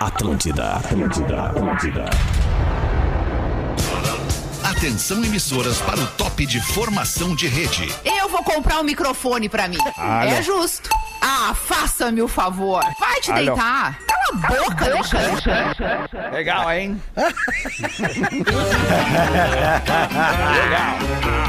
Atlântida, Atlântida, Atlântida. Atenção emissoras para o top de formação de rede. Eu vou comprar um microfone pra mim. É justo. Ah, faça-me o favor. Vai te Alô. deitar. Cala a boca, Alexandre. Legal, hein?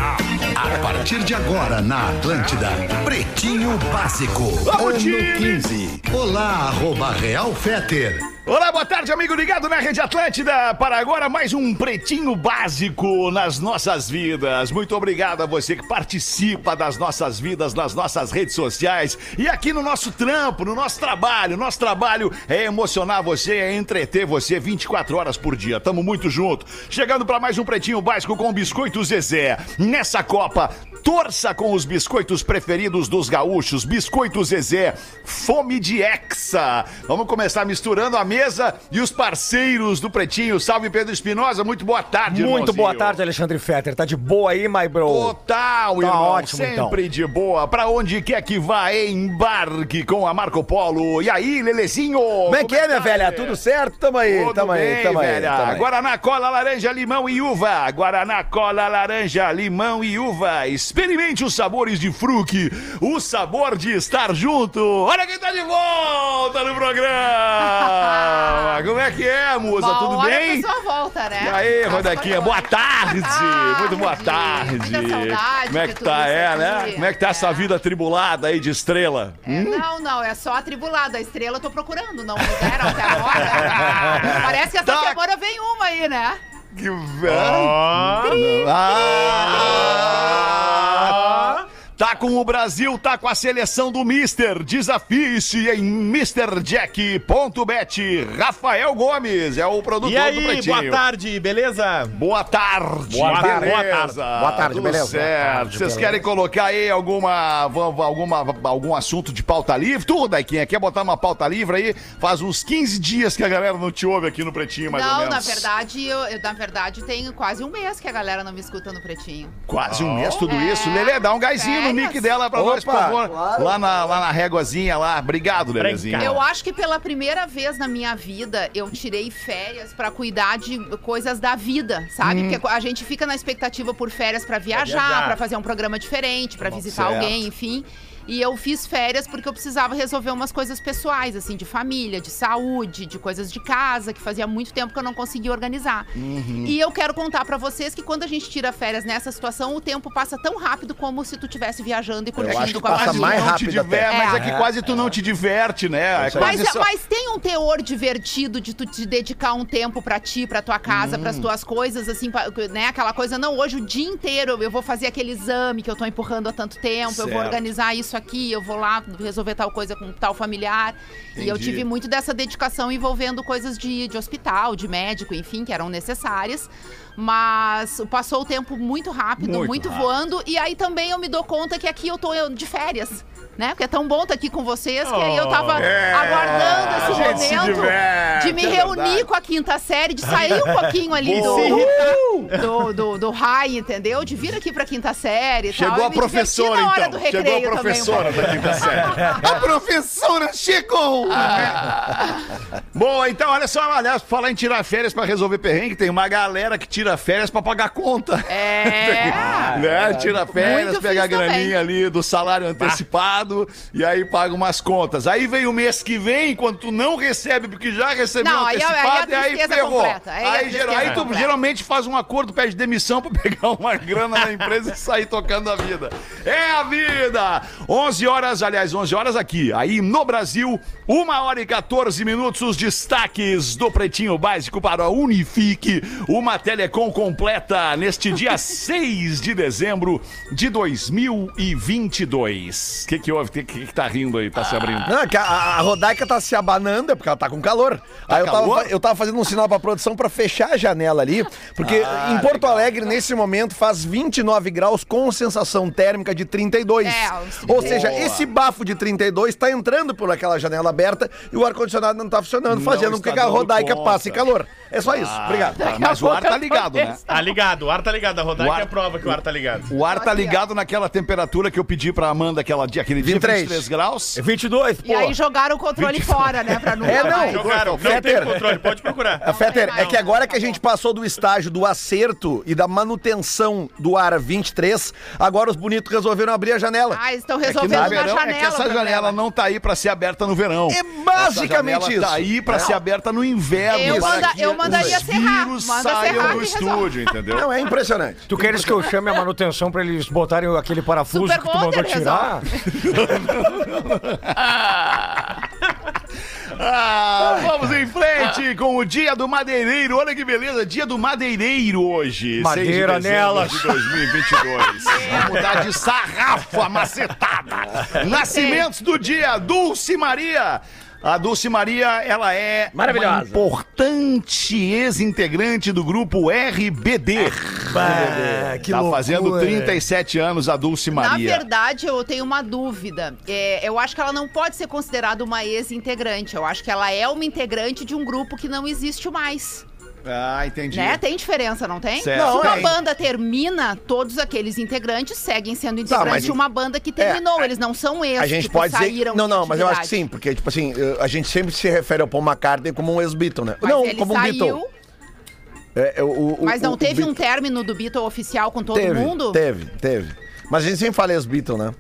A partir de agora na Atlântida, Pretinho Básico. Vamos, ano time! 15. Olá, arroba Real Feter. Olá, boa tarde, amigo ligado na Rede Atlântida. Para agora, mais um pretinho básico nas nossas vidas. Muito obrigado a você que participa das nossas vidas, nas nossas redes sociais e aqui no nosso trampo, no nosso trabalho. Nosso trabalho é emocionar você, é entreter você 24 horas por dia. Tamo muito junto. Chegando para mais um pretinho básico com Biscoito Zezé. Nessa Copa, torça com os biscoitos preferidos dos gaúchos. Biscoito Zezé, fome de hexa. Vamos começar misturando a mesa e os parceiros do Pretinho. Salve Pedro Espinosa, muito boa tarde, Muito irmãozinho. boa tarde, Alexandre Fetter. Tá de boa aí, my bro? Total, Tá irmão. ótimo, então. Sempre de boa. Pra onde quer que vá, embarque com a Marco Polo. E aí, Lelezinho? Como é que é, minha tá, velha? Tudo certo? Tamo aí, Tudo tamo aí, bem, tamo aí, velha. tamo aí. Guaraná, cola, laranja, limão e uva. Guaraná, cola, laranja, limão e uva. Experimente os sabores de fruque. O sabor de estar junto. Olha quem tá de volta no programa. Como é que é, musa? Bom, Tudo bem? volta, né? E aí, Rodaquinha, boa tarde! Muito boa Tarde. Muita saudade Como é que tá, é, né? Como é que tá essa É. vida atribulada aí de estrela? É, Não, não, é só atribulada. A estrela eu tô procurando, não me deram até agora. Parece que essa Tá. semana vem uma aí, né? Que Ah! Tá com o Brasil, tá com a seleção do Mister. Desafie-se em MrJack.bet. Rafael Gomes é o produtor E do aí, Pretinho. boa tarde, beleza? Boa tarde. Boa tarde, beleza. boa tarde. Boa tarde, Tudo beleza? Certo. Vocês beleza. querem colocar aí alguma, alguma, algum assunto de pauta livre? Tu, Daiquinha, quer botar uma pauta livre aí? Faz uns 15 dias que a galera não te ouve aqui no Pretinho, mais ou não, menos. na verdade, eu, eu- na verdade, tem quase um mês que a galera não me escuta no pretinho. Quase um mês tudo É, isso. Lelê, dá um gásinho no férias. mic dela pra nós, por favor. Lá na, lá na réguazinha lá. Obrigado, Lelezinho. Eu acho que pela primeira vez na minha vida eu tirei férias pra cuidar de coisas da vida, sabe? Porque a gente fica na expectativa por férias pra viajar, viajar. pra fazer um programa diferente, pra visitar certo. alguém, enfim. E eu fiz férias porque eu precisava resolver umas coisas pessoais, assim, de família, de saúde, de coisas de casa, que fazia muito tempo que eu não conseguia organizar. E eu quero contar pra vocês que quando a gente tira férias nessa situação, o tempo passa tão rápido como se tu estivesse viajando e curtindo acho que com a passa Quase família. mais não te rápido até. diverte, mas é É. que quase tu não te diverte, né? É. Mas, é- só- mas tem um teor divertido de tu te dedicar um tempo pra ti, pra tua casa, Hum. pras tuas coisas, assim, pra- né? Aquela coisa, não, hoje o dia inteiro eu vou fazer aquele exame que eu tô empurrando há tanto tempo, eu vou Certo. organizar isso aqui, eu vou lá resolver tal coisa com tal familiar. E eu Entendi. tive muito dessa dedicação envolvendo coisas de, de hospital, de médico, enfim, que eram necessárias. Mas passou o tempo muito rápido, Muito muito, rápido. voando. E aí também eu me dou conta que aqui eu tô de férias. Né? Porque é tão bom estar aqui com vocês que aí eu tava É, aguardando esse momento diverte, de me é reunir com a quinta série, de sair um pouquinho ali do, do, do, do high, entendeu? De vir aqui pra quinta série tal, Chegou e a professora, então. Chegou a também professora pouco. da quinta série. a professora chegou! Bom, então, olha só, aliás, falar em tirar férias pra resolver perrengue, tem uma galera que tira férias pra pagar conta. É. né? Tira férias, Muito pega a fiz também. graninha ali do salário antecipado e aí paga umas contas. Aí vem o mês que vem, quando tu não recebe, porque já recebeu Não, aí é- aí é a antecipado, e aí tristeza ferrou. completa, aí é a Aí, tristeza geral- aí tu completa. geralmente faz um acordo, pede demissão pra pegar uma grana na empresa e sair tocando a vida. É a vida! 11 horas, aliás, 11 horas aqui. Aí no Brasil, 1 hora e 14 minutos, os destaques do Pretinho Básico para a Unifique, uma telecom completa neste dia 6 de dezembro de 2022. O que que houve? O que, que que tá rindo aí? Tá se abrindo? Não, é que a, a Rodaica tá se abanando, é porque ela tá com calor. Aí eu tava, calor? eu tava fazendo um sinal pra produção pra fechar a janela ali, porque em Porto Alegre, nesse momento, faz 29 graus com sensação térmica de 32. É, Ou seja, Boa. esse bafo de 32 tá entrando por aquela janela aberta e o ar-condicionado não tá funcionando, Não fazendo com que a Rodaica conta. passe calor. É só isso. Obrigado. Tá, mas o ar tá ligado. Ligado, né? Tá ligado, o ar tá ligado. A Rodaica ar- é prova que o ar tá ligado. O ar tá ligado naquela temperatura que eu pedi pra Amanda aquela dia, aquele dia, 23. 23 graus. 22, pô. E aí jogaram o controle fora, né? Pra nunca É, não. Jogaram, não tem Fetter. controle, pode procurar. A Fetter, tem mais. é que agora que a gente passou do estágio do acerto e da manutenção do ar 23, agora os bonitos resolveram abrir a janela. Ah, eles estão É resolvendo no na verão, janela. é que essa janela não tá aí pra ser aberta no verão. É basicamente janela isso. Tá aí pra ser aberta no inverno. Eu manda- eu mandaria os serrar. vírus Manda saiam serrar do que. Estúdio, entendeu? Não, é impressionante. Tu queres que eu chame a manutenção pra eles botarem aquele parafuso Super que tu mandou tirar? Ah, vamos em frente com o Dia do Madeireiro. Olha que beleza, Dia do Madeireiro hoje. Madeira 6 de nelas. De 2022. Vamos mudar de sarrafo a macetada. Nascimentos do dia, Dulce Maria. A Dulce Maria, ela é Maravilhosa. uma importante ex-integrante do grupo RBD. Bah, que tá loucura. fazendo 37 anos a Dulce Na Maria. verdade, eu tenho uma dúvida. É, eu acho que ela não pode ser considerada uma ex-integrante. Eu acho que ela é uma integrante de um grupo que não existe mais. Ah, entendi. Né? Tem diferença, não tem? Certo. Não, uma banda termina, todos aqueles integrantes seguem sendo integrantes mas- de uma banda que terminou. É, Eles não são ex, A gente tipo, pode dizer. saíram Não, de não, mas eu acho que atividade. sim, porque, tipo assim, a gente sempre se refere ao Paul McCartney como um ex-Beatle, né? Mas não, ele como um saiu, Beatle. É, é, o- o- mas não o- teve um término do Beatle oficial com todo teve, mundo? Teve, teve. Mas a gente sempre fala ex-Beatle, né?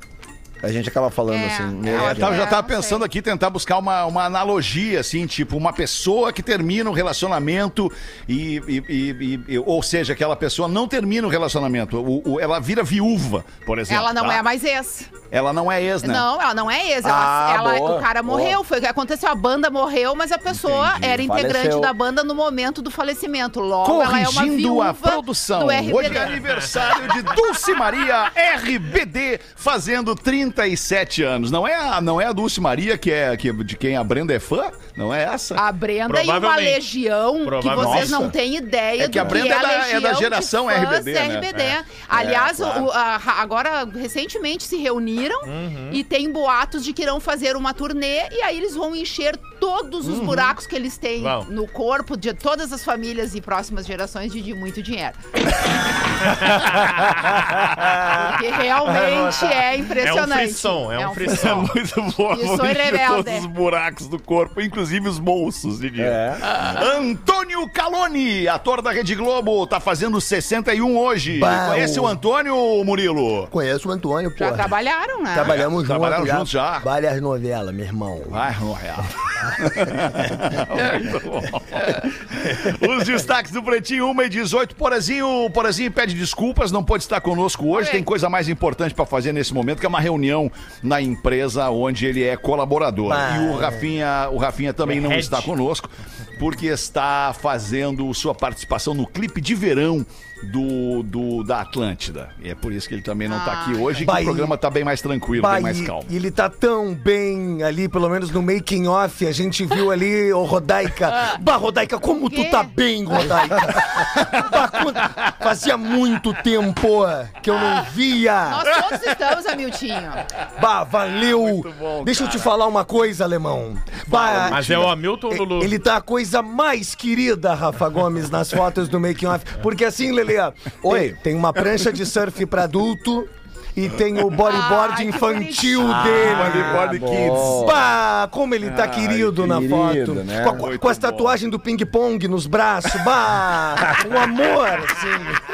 A gente acaba falando É, assim. é, eu já tava pensando aqui tentar buscar uma, uma analogia, assim, tipo, uma pessoa que termina um relacionamento e, e- e- e- ou seja, aquela pessoa não termina o relacionamento, o- o- ela vira viúva, por exemplo. Ela não tá? é mais ex. Ela não é ex, né? Não, ela não é ex. Ela, Ah, ela- boa, o cara boa. morreu, foi o que aconteceu. A banda morreu, mas a pessoa Entendi. era integrante Faleceu. da banda no momento do falecimento. Logo, ela é uma Corrigindo viúva a produção. do RBD. Hoje é aniversário de Dulce Maria RBD, fazendo 37 anos. Não é a, não é a Dulce Maria que é que, de quem a Brenda é fã? Não é essa? A Brenda e uma legião que vocês não têm ideia É que a do Brenda que é é da- a é da de geração fãs RBD, né? RBD. É. Aliás, É, claro. o- a- agora, recentemente, se reuniram Uhum. e tem boatos de que irão fazer uma turnê e aí eles vão encher todos Uhum. os buracos que eles têm no corpo de todas as famílias e próximas gerações de, de muito dinheiro. Porque realmente é É um impressionante. frisson, é um É frisson. muito bom. Isso Vou é encher rebelde. todos os buracos do corpo, inclusive os bolsos, Didi. É. Antônio Caloni, ator da Rede Globo, tá fazendo 61 hoje. Bah, Conhece o- o Antônio, Murilo? Conheço o Antônio, pô. Já trabalharam, né? Trabalhamos Trabalharam juntos juntos já? Várias novelas, meu irmão. Vai, no real. Muito bom. Os destaques do Pretinho 1 e 18. Porazinho, Porazinho pede desculpas, não pode estar conosco hoje. Tem coisa mais importante pra fazer nesse momento, que é uma reunião na empresa onde ele é colaborador. Bah. E o Rafinha, o Rafinha também não está conosco, porque está fazendo sua participação no clipe de verão do, do da Atlântida. E é por isso que ele também não tá aqui hoje, que o programa tá bem mais tranquilo, Bah, bem mais calmo. E ele tá tão bem ali, pelo menos no making off, a gente viu ali, ô Rodaica. Bah, Rodaica, como tu tá bem, Rodaica. bah, quando- Fazia muito tempo que eu não via. Nós todos estamos, Amiltinho. Bah, valeu. bom, Deixa eu te falar uma coisa, alemão. Bah, Mas é o Hamilton ou o Lulu? Ele tá a coisa mais querida, Rafa Gomes, nas fotos do making off. Porque assim, Lele, Oi. tem, uma prancha de surf pra adulto e tem o bodyboard Ai, infantil dele. Bodyboard Kids. Bah, como ele tá querido na foto. né? Com, a- com as tatuagens do ping-pong nos braços. Bah, um amor, assim.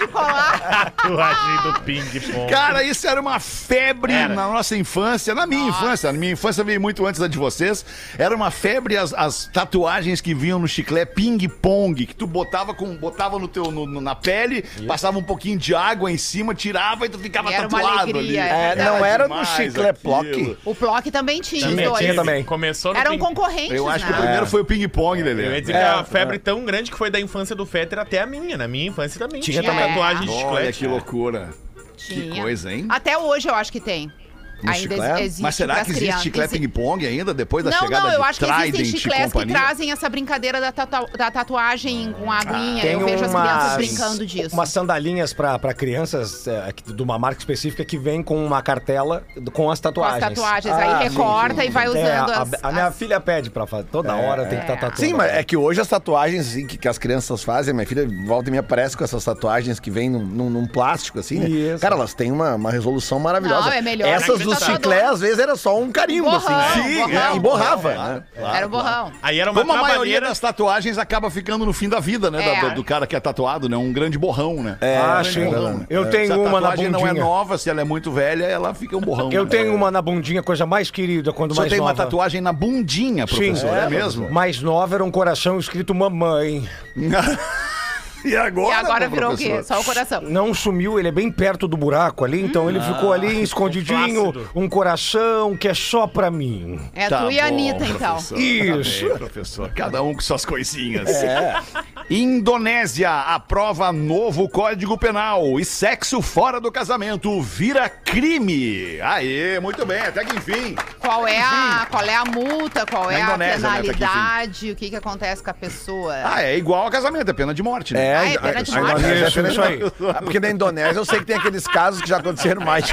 De colar. Tatuagem do ping-pong. Cara, isso era uma febre Era. na nossa infância, na minha infância. Na minha infância veio muito antes da de vocês. Era uma febre as, as tatuagens que vinham no chiclete ping-pong, que tu botava com botava no teu no- no- na pele, passava um pouquinho de água em cima, tirava e tu ficava E era uma tatuado alegria, ali. é É, não era no demais chiclete aquilo. Plock? O Plock também tinha Também os dois. tinha também. Começou no Eram ping- concorrentes, Eu acho que o né? primeiro foi o ping-pong, Eu ia Lelê. dizer que é uma febre tão grande que foi da infância do Fetter até a minha. Na minha infância também tinha, Tinha também. Tatuagem de Olha chiclete. que loucura. Tinha. Que coisa, hein? Até hoje eu acho que tem. No ainda existe Mas será que existe Exi- ping-pong ainda, depois da Não, chegada não, eu de acho que existem chicletes que trazem essa brincadeira da, tatu- da tatuagem com a aguinha. Tem eu vejo as umas- crianças brincando disso. Umas sandalinhas pra, pra crianças é, que- de uma marca específica que vem com uma cartela com as Com as tatuagens. tatuagens. Ah, aí sim, recorta sim, e vai É, usando a, as, a minha as- filha pede pra fazer. Toda hora tem que estar tatuando. Sim, mas é que hoje as tatuagens assim, que, que as crianças fazem, minha filha volta e me aparece com essas tatuagens que vêm num, num- num plástico, assim, né? Isso. Cara, elas têm uma, uma resolução maravilhosa. Não, é melhor Essas que dos tatuador. chiclés, às vezes, era só um carimbo, Borrão, assim. borrão. E borrava, né? Era o borrão. Aí era uma Como a maioria das tatuagens acaba ficando no fim da vida, né? É. da- do, cara que é tatuado, né? Um grande borrão, né? É, Ah, é sim. verdade. Eu tenho se a uma na tatuagem não é bundinha. nova, se ela é muito velha, ela fica um borrão. Eu né? tenho uma na bundinha, coisa mais querida, quando senhor mais tem uma nova. tatuagem na bundinha, professor, é, mesmo? Mais nova era um coração escrito mamãe. E agora, E agora pô, virou o quê? professor? Só o coração. Não sumiu, ele é bem perto do buraco ali, então ele ficou ali escondidinho, um coração que é só pra mim. É Tá tu e a Anitta, então. professor. Isso. Tá bem, professor. Cada um com suas coisinhas. Indonésia aprova novo Código Penal e sexo fora do casamento vira crime. Aê, muito bem, até que enfim. Qual é, a, qual é a multa, qual Na é a Indonésia, né, até que penalidade, o que, que acontece com a pessoa. Ah, é igual ao casamento, é pena de morte, né? É, Ah, é a- pena de a- a morte? Indonésia Isso, é pena isso aí. Ah, Porque na Indonésia eu sei que tem aqueles casos que já aconteceram mais.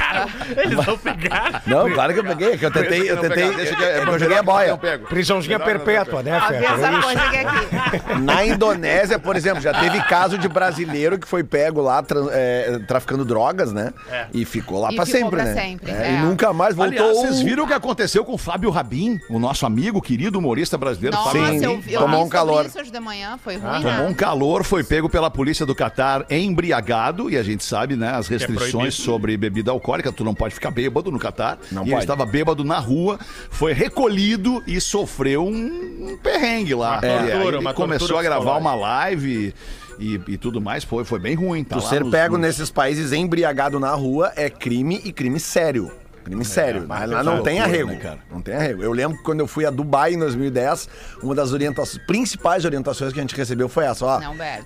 Eles vão pegar. Não, claro que eu peguei, que eu tentei, eu Não tentei, é- eu joguei a boia. não. Prisãozinha não perpétua, né, é aqui. Na Indonésia, por exemplo, já teve caso de brasileiro que foi pego lá é, traficando drogas, né? E ficou lá E pra ficou sempre, pra né? sempre, É, é. E nunca mais voltou. Aliás, vocês viram o que aconteceu com o Fábio Rabin, o nosso amigo, querido humorista brasileiro, Nossa, Fábio Sim, eu, Rabin? eu tomou um calor. isso hoje de manhã, foi ruim, Tomou um né? calor, foi pego pela polícia do Catar embriagado, e a gente sabe, né, as restrições proibido. sobre bebida alcoólica, tu não pode ficar bêbado no Catar. Não e ele pode. estava bêbado na rua, foi recolhido e sofreu um, perrengue lá. Uma E aí tortura, ele uma começou a gravar uma live e, e tudo mais, foi, foi bem ruim. Tá Tu lá ser nos- pego nos- nesses países embriagado na rua é crime e crime sério. Crime sério. Mas lá não tem loucura, arrego. né, cara? Não tem arrego. Eu lembro que quando eu fui a Dubai em 2010, uma das orientações, principais orientações que a gente recebeu foi essa, ó. Não bebe.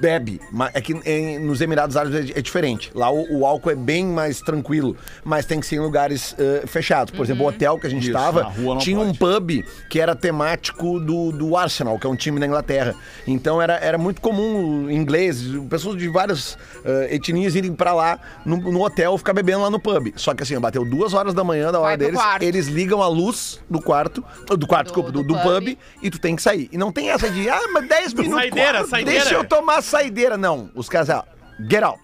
Bebe. Mas é que em- nos Emirados Árabes é, é diferente. Lá o, o álcool é bem mais tranquilo, mas tem que ser em lugares eh, fechados. Por exemplo, o hotel que a gente estava não tinha um pode. pub que era temático do, do Arsenal, que é um time da Inglaterra. Então era, era muito comum ingleses, pessoas de várias eh, etnias irem pra lá no, no hotel ficar bebendo lá no pub. Só que assim, bateu duas horas da manhã da hora deles, quarto. eles ligam a luz do quarto, do quarto, Do- desculpa, do, do do pub. pub. e tu tem que sair. E não tem essa de, ah, mas 10 minutos. Saideira, claro, saideira. Deixa eu tomar saideira. Não, os caras, ó, get out.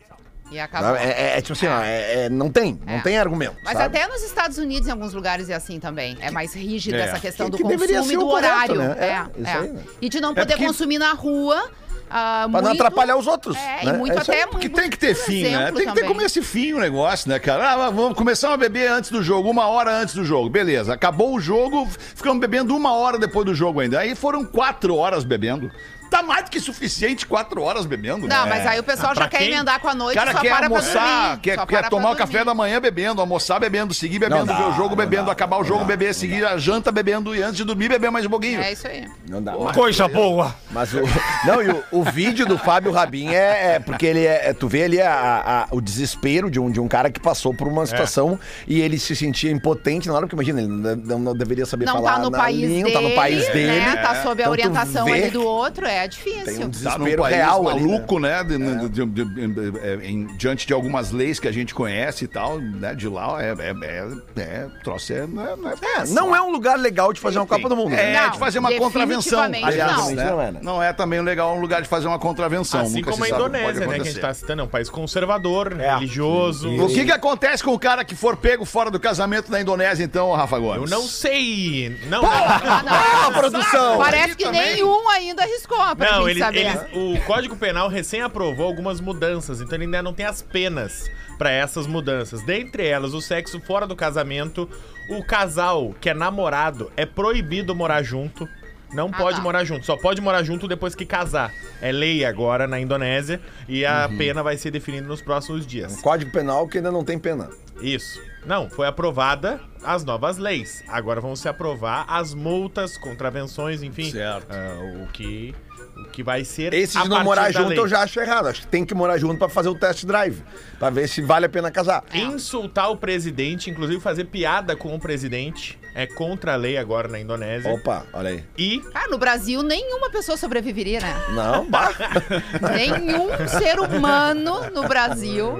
E acabou. É, é- é tipo assim, ó, é- é- não tem, não É. tem argumento. Mas sabe? até nos Estados Unidos, em alguns lugares, é assim também. É mais rígida É. essa questão Que- do que consumo e do correto, horário. né? É, É, isso é. aí, né? E de não poder porque- consumir na rua. Ah, Pra não muito- atrapalhar os outros, É, né? e muito É até. Porque muito tem que ter fim, né? Tem que ter começo e fim o negócio, né, cara? Ah, vamos começar a beber antes do jogo, uma hora antes do jogo. Beleza, acabou o jogo, ficamos bebendo uma hora depois do jogo ainda. Aí foram quatro horas bebendo. Tá mais do que suficiente quatro horas bebendo, né? Não, mas aí o pessoal já pra quer quem? emendar com a noite cara e só quer para almoçar, pra dormir. quer, só quer para tomar o café da manhã bebendo, almoçar bebendo, seguir bebendo, dá, ver o jogo bebendo, dá, acabar o jogo beber, seguir a janta bebendo e antes de dormir beber mais um pouquinho. É isso aí. Não dá. Coisa boa. Mas o. Não, e o, o vídeo do Fábio Rabin é, é porque ele é. é- Tu vê ali a- a- o desespero de um, de um cara que passou por uma situação e ele se sentia impotente na hora, porque imagina, ele não, não- não deveria saber Não falar tá no país língua, dele, tá no país dele. né? Tá sob a Então orientação ali do outro, é Tem difícil. um Tá num desespero país real ali, né? maluco, né? de- de- de- de- é, em- diante de algumas leis que a gente conhece e tal, né? De lá é. é, é, é troço é, não é, não é fácil. Não é um lugar legal de fazer uma Copa do Mundo. né? É, Não, de fazer uma contravenção. Aliás, não. né? Não é? Não é também legal um lugar de fazer uma contravenção. Assim Nunca como a Indonésia, né? Que a gente tá citando, é um país conservador, É. religioso. O que, que acontece com o cara que for pego fora do casamento na Indonésia, então, Rafa Eu Gomes? não sei. Não, Ah, não. Ah, produção! Parece que também. nenhum ainda arriscou pra Não, gente eles, saber. o Código Penal recém aprovou algumas mudanças, então ele ainda não tem as penas pra essas mudanças. Dentre elas, o sexo fora do casamento, o casal que é namorado é proibido morar junto. Não pode tá. morar junto, só pode morar junto depois que casar. É lei agora na Indonésia e a pena vai ser definida nos próximos dias. Código penal que ainda não tem pena. Isso. Não, foi aprovada as novas leis. Agora vão se aprovar as multas, contravenções, enfim. Certo. ah, o que o que vai ser Esse a de não morar junto lei. eu já acho errado. Acho que tem que morar junto pra fazer o test drive. Pra ver se vale a pena casar. Insultar o presidente, inclusive fazer piada com o presidente, é contra a lei agora na Indonésia. Opa, olha aí. E Ah, no Brasil, nenhuma pessoa sobreviveria, né? Não, bah. Nenhum ser humano no Brasil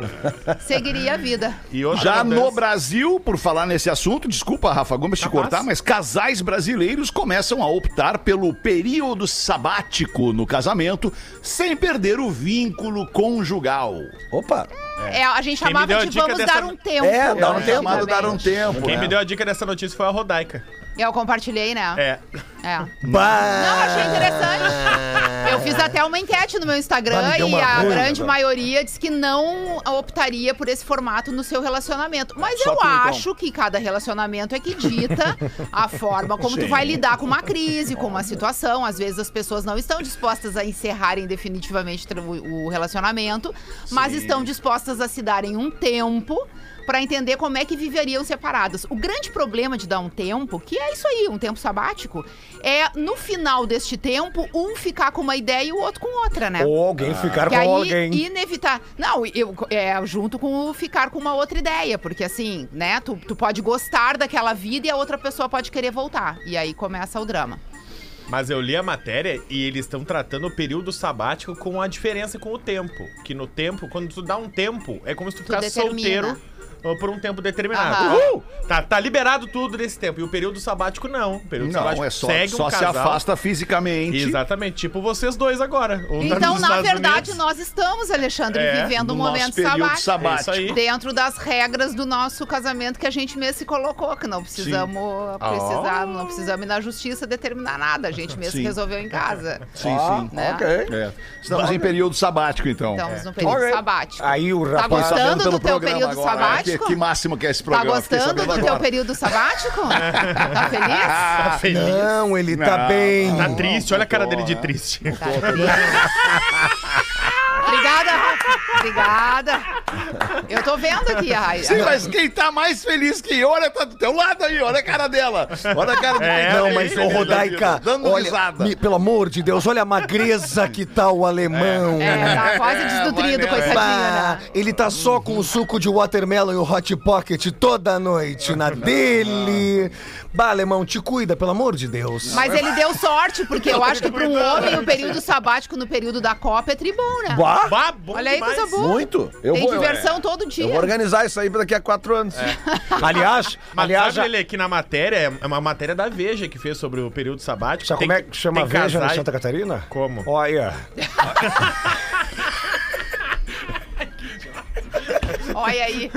seguiria a vida. E outra Já mudança- no Brasil, por falar nesse assunto, desculpa, Rafa Gomes, te Capaz. cortar, mas casais brasileiros começam a optar pelo período sabático no casamento sem perder o vínculo conjugal. Opa. É, a gente Quem me chamava deu a de dica vamos dessa- dar um tempo. É, dá um né, tempo. dar um tempo. Quem né? me deu a dica dessa notícia foi a Rodaica. Eu compartilhei, né? É. É. Bah! Não, achei interessante. Eu fiz até uma enquete no meu Bah, Instagram me deu e uma a ruim, grande maioria disse que não optaria por esse formato no seu relacionamento. Mas Só eu tu, então. acho que cada relacionamento é que dita a forma como tu vai lidar com uma crise, com uma situação. Às vezes as pessoas não estão dispostas a encerrarem definitivamente o o relacionamento, mas estão dispostas a se darem um tempo para entender como é que viveriam separadas. O grande problema de dar um tempo, que é isso aí, um tempo sabático, é no final deste tempo, um ficar com uma ideia e o outro com outra, né? Ou alguém ficar Que com aí alguém. inevitar. Não, eu, é junto com o ficar com uma outra ideia, porque assim, né, tu, tu pode gostar daquela vida e a outra pessoa pode querer voltar. E aí começa o drama. Mas eu li a matéria e eles estão tratando o período sabático com a diferença com o tempo. Que no tempo, quando tu dá um tempo, é como se tu ficasse determina. solteiro por um tempo determinado. Uhul! Tá, tá liberado tudo nesse tempo. E o período sabático não. O período Não, sabático é só, segue só um se casal. afasta fisicamente. Exatamente, tipo vocês dois agora. Um tá Então, nos na Estados verdade, Unidos. nós estamos, Alexandre, É, vivendo um no nosso momento período sabático. sabático. É isso aí. Dentro das regras do nosso casamento que a gente mesmo se colocou, que não precisamos precisar, não precisamos ir na justiça determinar nada. A gente mesmo Sim. resolveu em casa. Sim, Ah, sim. Né? ok. É. Estamos em período sabático, então. Estamos no período Ok. sabático. Aí o Tá rapaz. gostando Sabendo pelo do teu período agora, sabático? Que, que máximo que é esse Tá programa? Fiquei gostando do teu agora. período sabático? tá feliz? Tá feliz. Não, ele tá Não. bem. Tá triste, olha a cara dele de triste. Tá feliz. Obrigada, Rafa. Obrigada. Eu tô vendo aqui, a Sim, mas quem tá mais feliz que eu, olha, tá do teu lado aí, olha a cara dela. Olha a cara quem É, Não, mas, ô da Rodaica, dando olha, risada. me- pelo amor de Deus, olha a magreza que tá o alemão. É, tá quase desnutrido, nessa. coitadinho, né? ele tá só com o suco de watermelon e o hot pocket toda noite na dele. Bah, alemão, te cuida, pelo amor de Deus. Mas ele deu sorte, porque eu acho que para um homem o período sabático no período da Copa é tribom, né? Bah, Bah, Olha aí, demais. coisa boa. muito. Eu Tem vou, diversão todo dia. Eu vou organizar isso aí pra daqui a quatro anos. Aliás, Mas aliás, sabe, Lelê, que na matéria, é uma matéria da Veja que fez sobre o período sabático. sabe Tem- como é que chama tem Veja na casais- Santa Catarina? Como? Olha. Olha aí.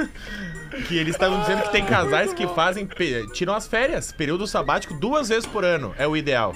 Que eles estavam dizendo que tem casais que fazem. tiram as férias, período sabático, duas vezes por ano. É o ideal.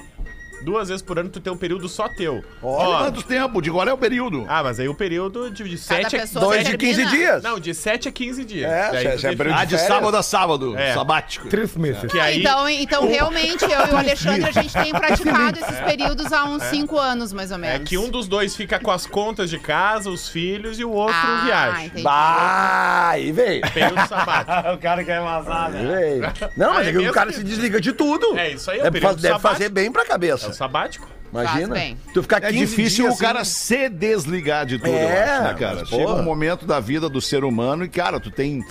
Duas vezes por ano tu tem um período só teu. Ó, Quanto tempo? De qual é o período? ah, mas aí o período de, de 7 a pessoa Dois de termina. 15 dias. Não, de 7 a 15 dias. É, Daí já- tu já é define. período Ah, de férias? sábado a sábado, É. sabático. Três meses. Que aí, Então, então, realmente, eu e o Alexandre, a gente tem praticado esses períodos há uns cinco anos, mais ou é menos. que um dos dois fica com as contas de casa, os filhos, e o outro ah, viaja. entendi. Bah, aí veio. Período sabático. o cara quer vazar, Aí veio. Não, mas Ah, é é que o mesmo cara que- se desliga de tudo. É isso aí, é o Deve, período faz- deve sabático. fazer bem pra É o sabático. Imagina. Faz bem. Tu ficar É 15 difícil dias o cara assim, se desligar de tudo, É, eu acho, né, cara? mas, Chega porra. um momento da vida do ser humano e, cara, tu tem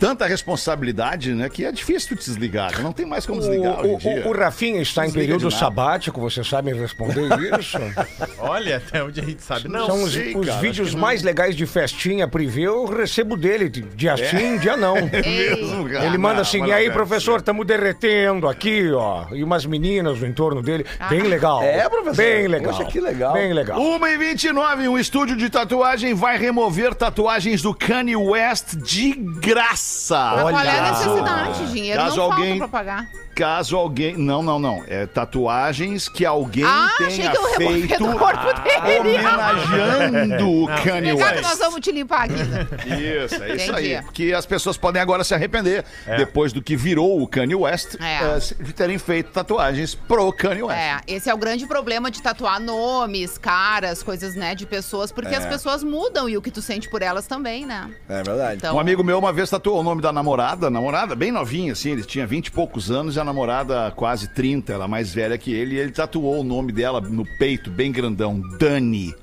tanta responsabilidade, né, que é difícil tu desligar. Tu não tem mais como desligar O, hoje em dia. o, o Rafinha está em Desliga período de nada. sabático, você sabe me responder isso? Olha, até onde a gente sabe. Não, São os, sei, os cara, vídeos mais legais de festinha privê, eu recebo dele, de- dia É. sim, dia não. Ei, cara. Ele manda assim, e aí, professor, estamos derretendo aqui, ó. E umas meninas no entorno dele. Bem legal. É, professor? Bem legal. Poxa, que legal. Bem legal. 1 e 29 um estúdio de tatuagem vai remover tatuagens do Kanye West de graça. Mas qual é a Olha. necessidade? Dinheiro Caso não alguém- falta pra pagar. Caso alguém. Não, não, não. É tatuagens que alguém Ah, achei tenha que eu removia feito do corpo dele. homenageando o Kanye West. nós vamos te limpar aqui. Isso, é isso Entendi. aí. Porque as pessoas podem agora se arrepender, depois do que virou o Kanye West, É. eh, de terem feito tatuagens pro Kanye West. É, esse é o grande problema de tatuar nomes, caras, coisas, né, de pessoas, porque as pessoas mudam e o que tu sente por elas também, né? É verdade. Então, Um amigo meu uma vez tatuou o nome da namorada, namorada bem novinha, assim, ele tinha 20 e poucos anos e a namorada quase 30, ela mais velha que ele, e ele tatuou o nome dela no peito, bem grandão, Dani.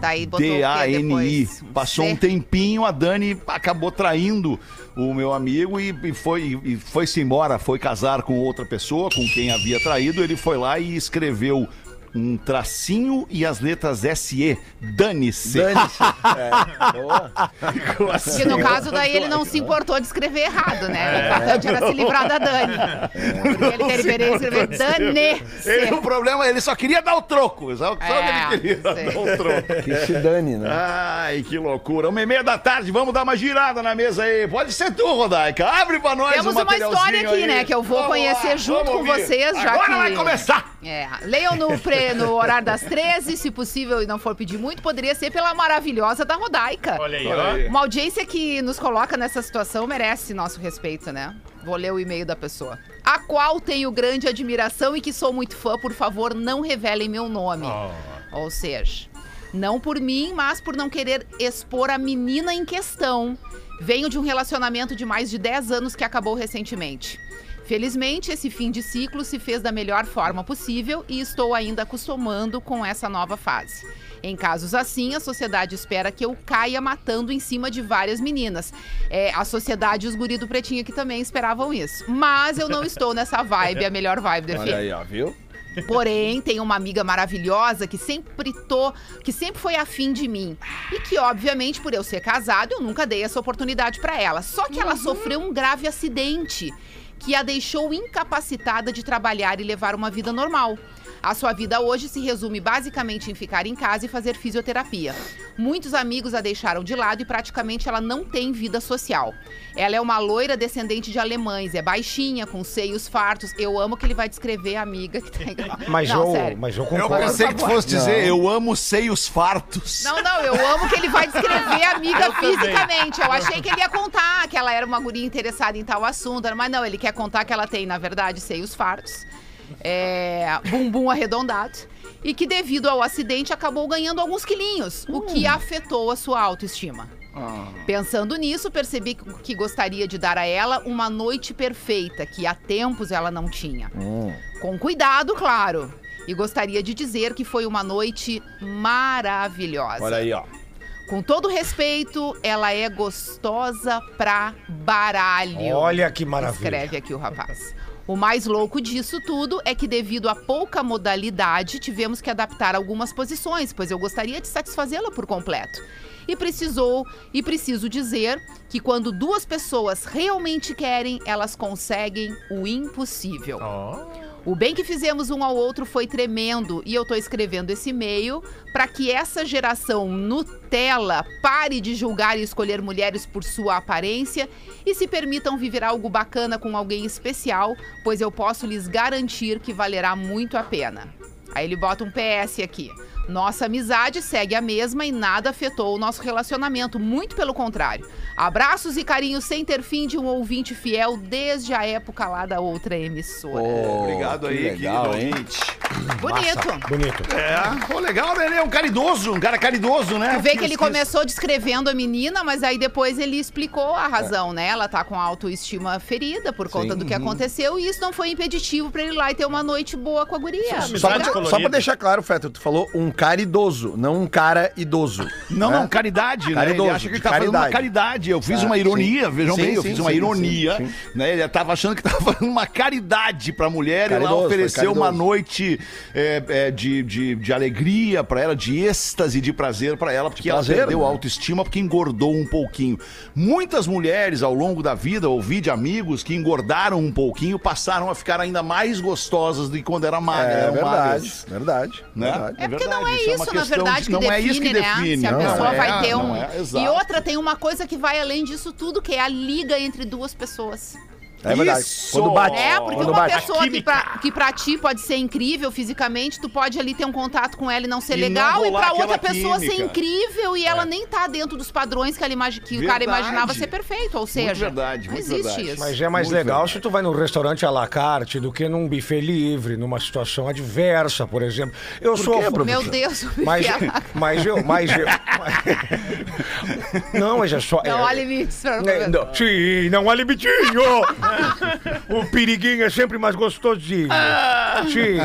daí botou D-A-N-I. Passou um tempinho, a Dani acabou traindo o meu amigo e, e foi e foi-se embora, foi casar com outra pessoa, com quem havia traído. Ele foi lá e escreveu um tracinho e as letras SE. Dane-se. Dane-se. É, boa. Porque no caso daí ele não se importou de escrever errado, né? O importante era se livrar da Dani. Porque ele queria escrever Ele, Dane-se. o problema, ele só queria dar o troco. Só, só É, ele queria sei. dar o troco. Que se dane, né? Ai, que loucura. Uma e meia da tarde, vamos dar uma girada na mesa aí. Pode ser tu, Rodaica. Abre pra nós Temos um uma história aqui, aí. né, que eu vou Vamos conhecer lá, junto com ouvir. vocês, já Agora que- vai começar. É, leiam no, pre- no horário das 13, se possível e não for pedir muito, poderia ser pela maravilhosa da Rodaica. Olha aí, Olha ó. aí. Uma audiência que nos coloca nessa situação merece nosso respeito, né? Vou ler o e-mail da pessoa. A qual tenho grande admiração e que sou muito fã, por favor, não revelem meu nome. Ou seja, não por mim, mas por não querer expor a menina em questão. Venho de um relacionamento de mais de 10 anos que acabou recentemente. Felizmente, esse fim de ciclo se fez da melhor forma possível e estou ainda acostumando com essa nova fase. Em casos assim, a sociedade espera que eu caia matando em cima de várias meninas. É, a sociedade e os guri do Pretinho aqui também esperavam isso. Mas eu não estou nessa vibe, a melhor vibe do. Olha aí, ó, viu? Porém, tem uma amiga maravilhosa que sempre tô, que sempre foi afim de mim. E que, obviamente, por eu ser casado, eu nunca dei essa oportunidade pra ela. Só que ela sofreu um grave acidente que a deixou incapacitada de trabalhar e levar uma vida normal. A sua vida hoje se resume basicamente em ficar em casa e fazer fisioterapia. Muitos amigos a deixaram de lado e praticamente ela não tem vida social. Ela é uma loira descendente de alemães, é baixinha, com seios fartos. Eu amo que ele vai descrever a amiga que tá igual. Mas não, eu, mas eu Eu concordo. pensei que tu fosse dizer, eu amo seios fartos. Não, não, eu amo que ele vai descrever a amiga Eu também. fisicamente. Eu achei que ele ia contar que ela era uma guria interessada em tal assunto, mas não, ele quer contar que ela tem, na verdade, seios fartos, é, bumbum arredondado e que devido ao acidente acabou ganhando alguns quilinhos, o que afetou a sua autoestima. Pensando nisso, percebi que- gostaria de dar a ela uma noite perfeita, que há tempos ela não tinha. Com cuidado, claro. E gostaria de dizer que foi uma noite maravilhosa. Olha aí, ó. Com todo respeito, ela é gostosa pra baralho. Olha que maravilha. Escreve aqui o rapaz. O mais louco disso tudo é que, devido à pouca modalidade, tivemos que adaptar algumas posições, pois eu gostaria de satisfazê-la por completo. E precisou, e preciso dizer que quando duas pessoas realmente querem, elas conseguem o impossível. O bem que fizemos um ao outro foi tremendo e eu tô escrevendo esse e-mail para que essa geração Nutella pare de julgar e escolher mulheres por sua aparência e se permitam viver algo bacana com alguém especial, pois eu posso lhes garantir que valerá muito a pena. Aí ele bota um PS aqui. Nossa amizade segue a mesma e nada afetou o nosso relacionamento, muito pelo contrário. Abraços e carinhos sem ter fim de um ouvinte fiel desde a época lá da outra emissora. Obrigado que aí, legal, querido hein? ouvinte. Bonito. Bonito. É, pô, legal, né? Ele é um caridoso, um cara caridoso, né? Tu vê que ele Isso, começou descrevendo a menina, mas aí depois ele explicou a razão, né? Ela tá com a autoestima ferida por conta Sim. do que aconteceu e isso não foi impeditivo pra ele ir lá e ter uma noite boa com a guria. Sim, Só Amizade pra, só pra deixar claro, Feto, tu falou um cara idoso, não um cara idoso. Não, né? não, caridade, né? Caridoso, ele acha que ele tá fazendo uma caridade. caridade. Eu fiz Ah, uma ironia, sim. vejam Sim, bem, eu sim, fiz uma ironia, né? Ele tava achando que tava fazendo uma caridade pra mulher e lá Caridoso, foi ofereceu uma noite é, é, de, de, de alegria pra ela, de êxtase, de prazer pra ela, porque ela prazer, perdeu né? a autoestima porque engordou um pouquinho. Muitas mulheres ao longo da vida, ouvi de amigos que engordaram um pouquinho, passaram a ficar ainda mais gostosas do que quando era magra, É eram verdade, magras. verdade, Né? verdade. É porque não é verdade, isso, uma na questão verdade, de- que não define, é isso que né? define. Se a não pessoa é, vai ter não um. é, e outra tem uma coisa que vai além disso tudo, que é a liga entre duas pessoas. É verdade. Isso! Quando bate. É, porque quando uma bate. pessoa que pra, que pra ti pode ser incrível fisicamente, tu pode ali ter um contato com ela e não ser E não legal, e rolar pra outra pessoa ser química. incrível e ela nem tá dentro dos padrões que, ela imagi que o cara Verdade. imaginava ser perfeito. Ou seja, verdade, não muito existe verdade. isso. Mas é mais Muito legal verdade. se tu vai num restaurante à la carte do que num buffet livre, numa situação adversa, por exemplo. Eu sou. quê, professor? Meu Deus, o Mas, mas eu, mas eu. mas- Não, mas é só. Não é- há limites pra É, não, sim, não há limitinho! o periguinho é sempre mais gostosinho. Sim,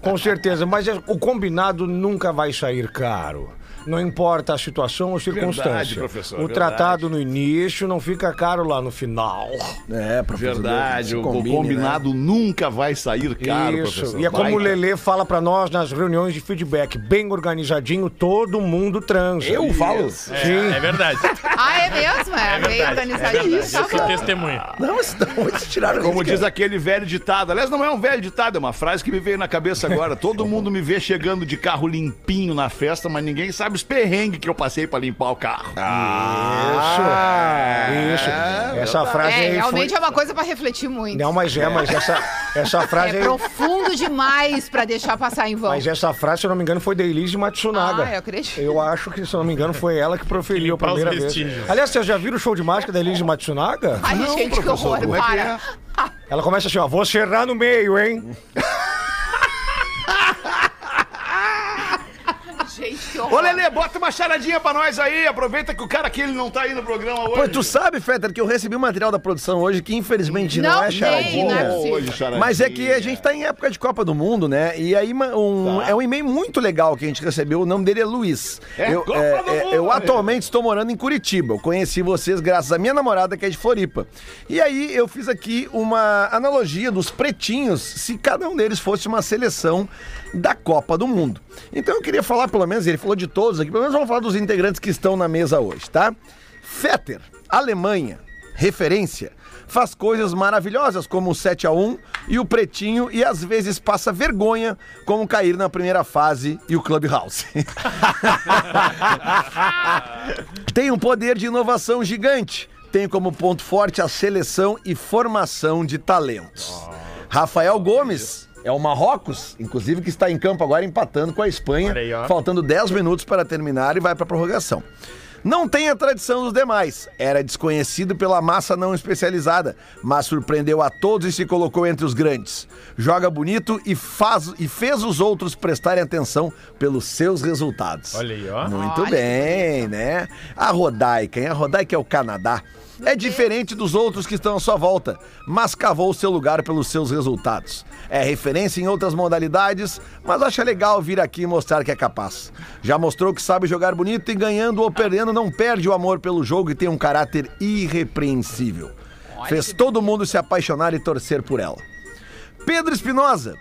com certeza. Mas o combinado nunca vai sair caro. Não importa a situação ou circunstância. professor, o verdade. tratado no início não fica caro lá no final. É, professor. Verdade, o, combine, né? combinado nunca vai sair caro, Isso. professor. E é como o Vai- Lelê fala pra nós nas reuniões de feedback, bem organizadinho, todo mundo transa. Eu falo? É, Sim. é verdade. Ah, é mesmo? É, É bem verdade. É organizadinho. verdade. tá Eu sou testemunha. Não, mas não, eles tiraram Como diz cara. aquele velho ditado. Aliás, não é um velho ditado, é uma frase que me veio na cabeça agora. Todo mundo me vê chegando de carro limpinho na festa, mas ninguém sabe os perrengues que eu passei pra limpar o carro. Isso. Isso. Essa frase É, aí realmente foi... é uma coisa pra refletir muito. Não, mas é, mas essa, essa frase É aí... profundo demais pra deixar passar em vão. Mas essa frase, se eu não me engano, foi da Elise Matsunaga. Ah, eu acredito. Eu acho que, se eu não me engano, foi ela que proferiu a primeira vez. Aliás, vocês já viram o show de mágica da Elise Matsunaga? Ai, gente, que horror, é que para. Ela começa assim, ó, vou serrar no meio, hein? Gente, Ô. Lelê, bota uma charadinha pra nós aí. Aproveita que o cara aqui ele não tá aí no programa hoje. Pô, tu sabe, Fetter, que eu recebi um material da produção hoje que infelizmente não, Não é charadinha. não é hoje, charadinha. Mas é que a gente tá em época de Copa do Mundo, né? E aí um- Tá. é um e-mail muito legal que a gente recebeu. O nome dele é Luiz. É eu, Copa é, do é, Mundo, eu atualmente estou morando em Curitiba. Eu conheci vocês graças à minha namorada, que é de Floripa. E aí eu fiz aqui uma analogia dos pretinhos, se cada um deles fosse uma seleção da Copa do Mundo. Então eu queria falar, pelo menos, ele falou de todos aqui, pelo menos vamos falar dos integrantes que estão na mesa hoje, tá? Fetter, Alemanha, referência, faz coisas maravilhosas como o 7 a 1 e o Pretinho e às vezes passa vergonha como cair na primeira fase e o Clubhouse. Tem um poder de inovação gigante. Tem como ponto forte a seleção e formação de talentos. Rafael Gomes é o Marrocos, inclusive que está em campo agora empatando com a Espanha, aí, faltando 10 minutos para terminar e vai para a prorrogação. Não tem a tradição dos demais. Era desconhecido pela massa não especializada, mas surpreendeu a todos e se colocou entre os grandes. Joga bonito e, faz, e fez os outros prestarem atenção pelos seus resultados. Olha aí, ó. Muito Olha. bem, né? A Rodaica, hein? A Rodaica é o Canadá. É diferente dos outros que estão à sua volta, mas cavou seu lugar pelos seus resultados. É referência em outras modalidades, mas acha legal vir aqui e mostrar que é capaz. Já mostrou que sabe jogar bonito e ganhando ou perdendo não perde o amor pelo jogo e tem um caráter irrepreensível. Fez todo mundo se apaixonar e torcer por ela. Pedro Espinosa,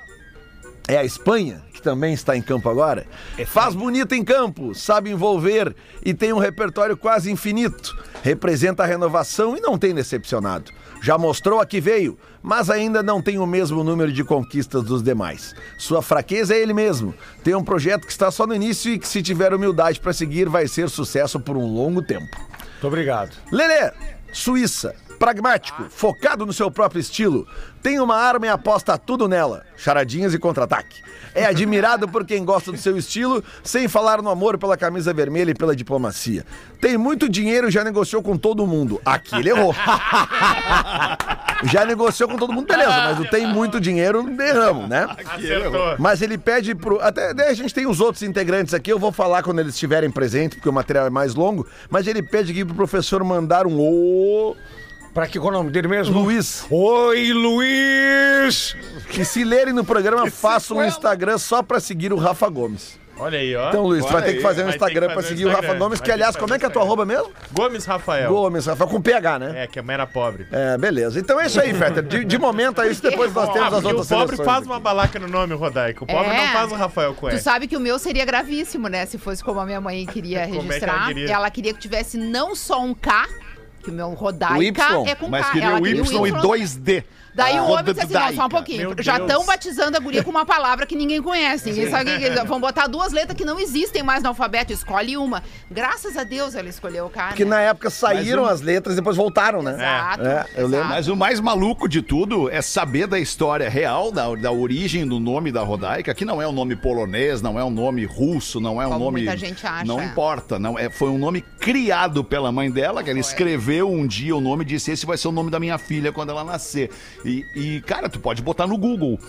é a Espanha, que também está em campo agora. Faz bonito em campo, sabe envolver e tem um repertório quase infinito. Representa a renovação e não tem decepcionado. Já mostrou a que veio, mas ainda não tem o mesmo número de conquistas dos demais. Sua fraqueza é ele mesmo. Tem um projeto que está só no início e que, se tiver humildade para seguir, vai ser sucesso por um longo tempo. Muito obrigado. Lelê, Suíça, pragmático, focado no seu próprio estilo, tem uma arma e aposta tudo nela, charadinhas e contra-ataque. É admirado por quem gosta do seu estilo, sem falar no amor pela camisa vermelha e pela diplomacia. Tem muito dinheiro e já negociou com todo mundo. Aqui ele errou. já negociou com todo mundo, beleza, mas o tem muito dinheiro, erramos, né? Acertou. Mas ele pede pro. Até daí a gente tem os outros integrantes aqui, eu vou falar quando eles estiverem presentes, porque o material é mais longo. Mas ele pede aqui pro professor mandar um ô. Pra que qual é o nome dele mesmo? Luiz. Oi, Luiz! E se lerem no programa, faça um Instagram só pra seguir o Rafa Gomes. Olha aí, ó. Então, Luiz, tu vai ter que fazer um Vai ter que Instagram pra fazer um seguir o Rafa Instagram. Gomes, Vai que ter aliás, como é que é a tua arroba mesmo? Gomes Rafael. Gomes, Rafa, com PH, né? É, que a mãe era pobre. É, beleza. Então é isso aí, Fetter. De, de momento é isso, depois nós temos Ah, as porque o outras pobre seleções faz aqui. uma balaca no nome, Rodaico. O pobre É. não faz o Rafael com Tu S. sabe que o meu seria gravíssimo, né? Se fosse como a minha mãe queria Como é que registrar. ela queria? ela queria que tivesse não só um K, que o meu O Rodaica Y, é com Mas K. queria ela o Y e Y 2D. Daí o homem disse assim, não, só um pouquinho. Meu Já estão batizando a guria com uma palavra que ninguém conhece. Ninguém sabe que Vão botar duas letras que não existem mais no alfabeto. Escolhe uma. Graças a Deus ela escolheu o cara. Porque na época saíram Mas um- as letras e depois voltaram, né? Exato. É, eu lembro. exato. Mas o mais maluco de tudo é saber da história real, da, da origem do nome da Rodaica, que não é um nome polonês, não é um nome russo, não é um Como nome. muita gente acha, Não importa, não é, foi um nome criado pela mãe dela, que ela escreveu um dia o nome e disse: Esse vai ser o nome da minha filha quando ela nascer. E, e, cara, tu pode botar no Google.